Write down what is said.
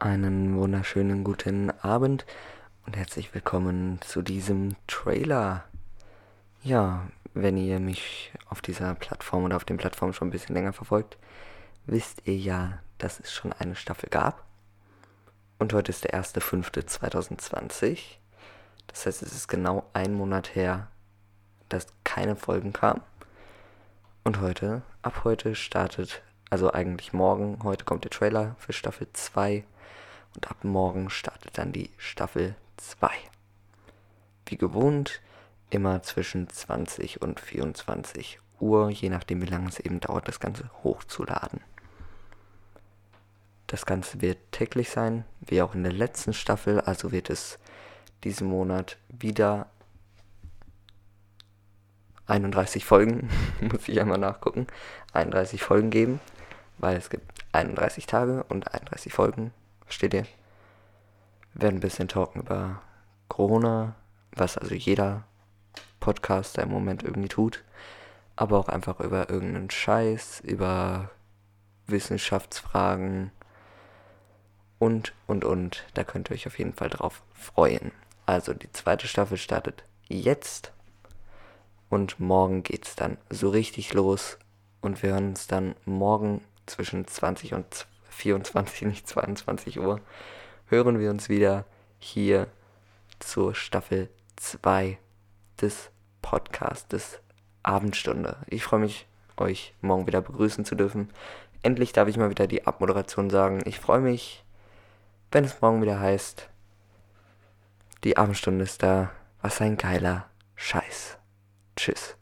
Einen wunderschönen guten Abend und herzlich willkommen zu diesem Trailer. Ja, wenn ihr mich auf dieser Plattform oder auf den Plattformen schon ein bisschen länger verfolgt, wisst ihr ja, dass es schon eine Staffel gab. Und heute ist der 1.5.2020. Das heißt, es ist genau ein Monat her, dass keine Folgen kamen. Und heute, ab heute startet, also eigentlich morgen, heute kommt der Trailer für Staffel 2 und ab morgen startet dann die Staffel 2. Wie gewohnt, immer zwischen 20 und 24 Uhr, je nachdem wie lange es eben dauert, das Ganze hochzuladen. Das Ganze wird täglich sein, wie auch in der letzten Staffel, also wird es diesen Monat wieder 31 Folgen, muss ich einmal nachgucken, 31 Folgen geben, weil es gibt 31 Tage und 31 Folgen Versteht ihr? Wir werden ein bisschen talken über Corona, was also jeder Podcaster im Moment irgendwie tut. Aber auch einfach über irgendeinen Scheiß, über Wissenschaftsfragen und, und, und. Da könnt ihr euch auf jeden Fall drauf freuen. Also die zweite Staffel startet jetzt. Und morgen geht's dann so richtig los. Und wir hören uns dann morgen zwischen 20 und 20 24, nicht 22 Uhr, hören wir uns wieder hier zur Staffel 2 des Podcastes Abendstunde. Ich freue mich, euch morgen wieder begrüßen zu dürfen. Endlich darf ich mal wieder die Abmoderation sagen. Ich freue mich, wenn es morgen wieder heißt, die Abendstunde ist da. Was ein geiler Scheiß. Tschüss.